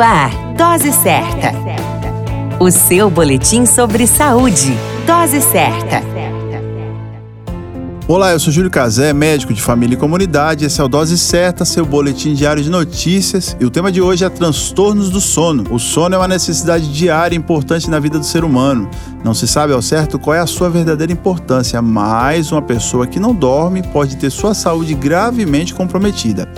Ar, Dose Certa. O seu boletim sobre saúde. Dose Certa. Olá, eu sou Júlio Cazé, médico de família e comunidade. Esse é o Dose Certa, seu boletim diário de notícias. E o tema de hoje é transtornos do sono. O sono é uma necessidade diária importante na vida do ser humano. Não se sabe ao certo qual é a sua verdadeira importância, mas uma pessoa que não dorme pode ter sua saúde gravemente comprometida.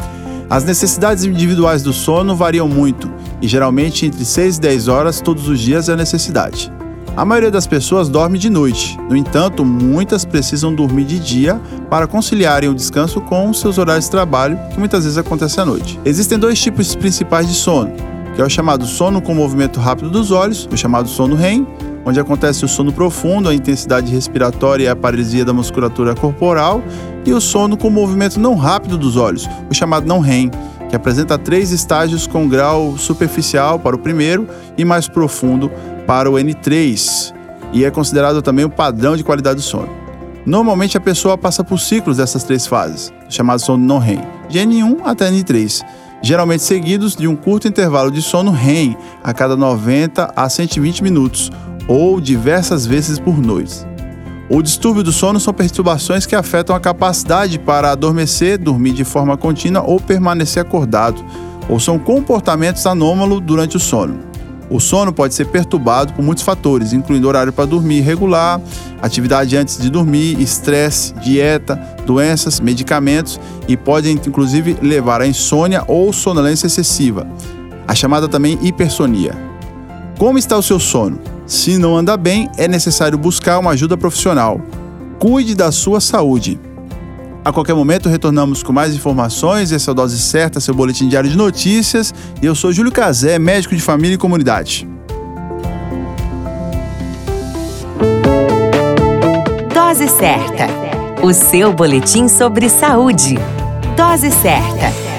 As necessidades individuais do sono variam muito e geralmente entre 6 e 10 horas todos os dias é a necessidade. A maioria das pessoas dorme de noite, no entanto, muitas precisam dormir de dia para conciliarem o descanso com seus horários de trabalho, que muitas vezes acontece à noite. Existem dois tipos principais de sono, que é o chamado sono com movimento rápido dos olhos, o chamado sono REM, onde acontece o sono profundo, a intensidade respiratória e a paralisia da musculatura corporal, e o sono com movimento não rápido dos olhos, o chamado não REM, que apresenta três estágios com grau superficial para o primeiro e mais profundo para o N3, e é considerado também o padrão de qualidade do sono. Normalmente a pessoa passa por ciclos dessas três fases, chamado sono não REM, de N1 até N3, geralmente seguidos de um curto intervalo de sono REM a cada 90 a 120 minutos, ou diversas vezes por noite. O distúrbio do sono são perturbações que afetam a capacidade para adormecer, dormir de forma contínua ou permanecer acordado, ou são comportamentos anômalos durante o sono. O sono pode ser perturbado por muitos fatores, incluindo horário para dormir irregular, atividade antes de dormir, estresse, dieta, doenças, medicamentos e podem inclusive levar à insônia ou sonolência excessiva, a chamada também hipersonia. Como está o seu sono? Se não anda bem, é necessário buscar uma ajuda profissional. Cuide da sua saúde. A qualquer momento retornamos com mais informações. Esse é o Dose Certa, seu boletim diário de notícias. E eu sou Júlio Cazé, médico de família e comunidade. Dose Certa, o seu boletim sobre saúde. Dose Certa.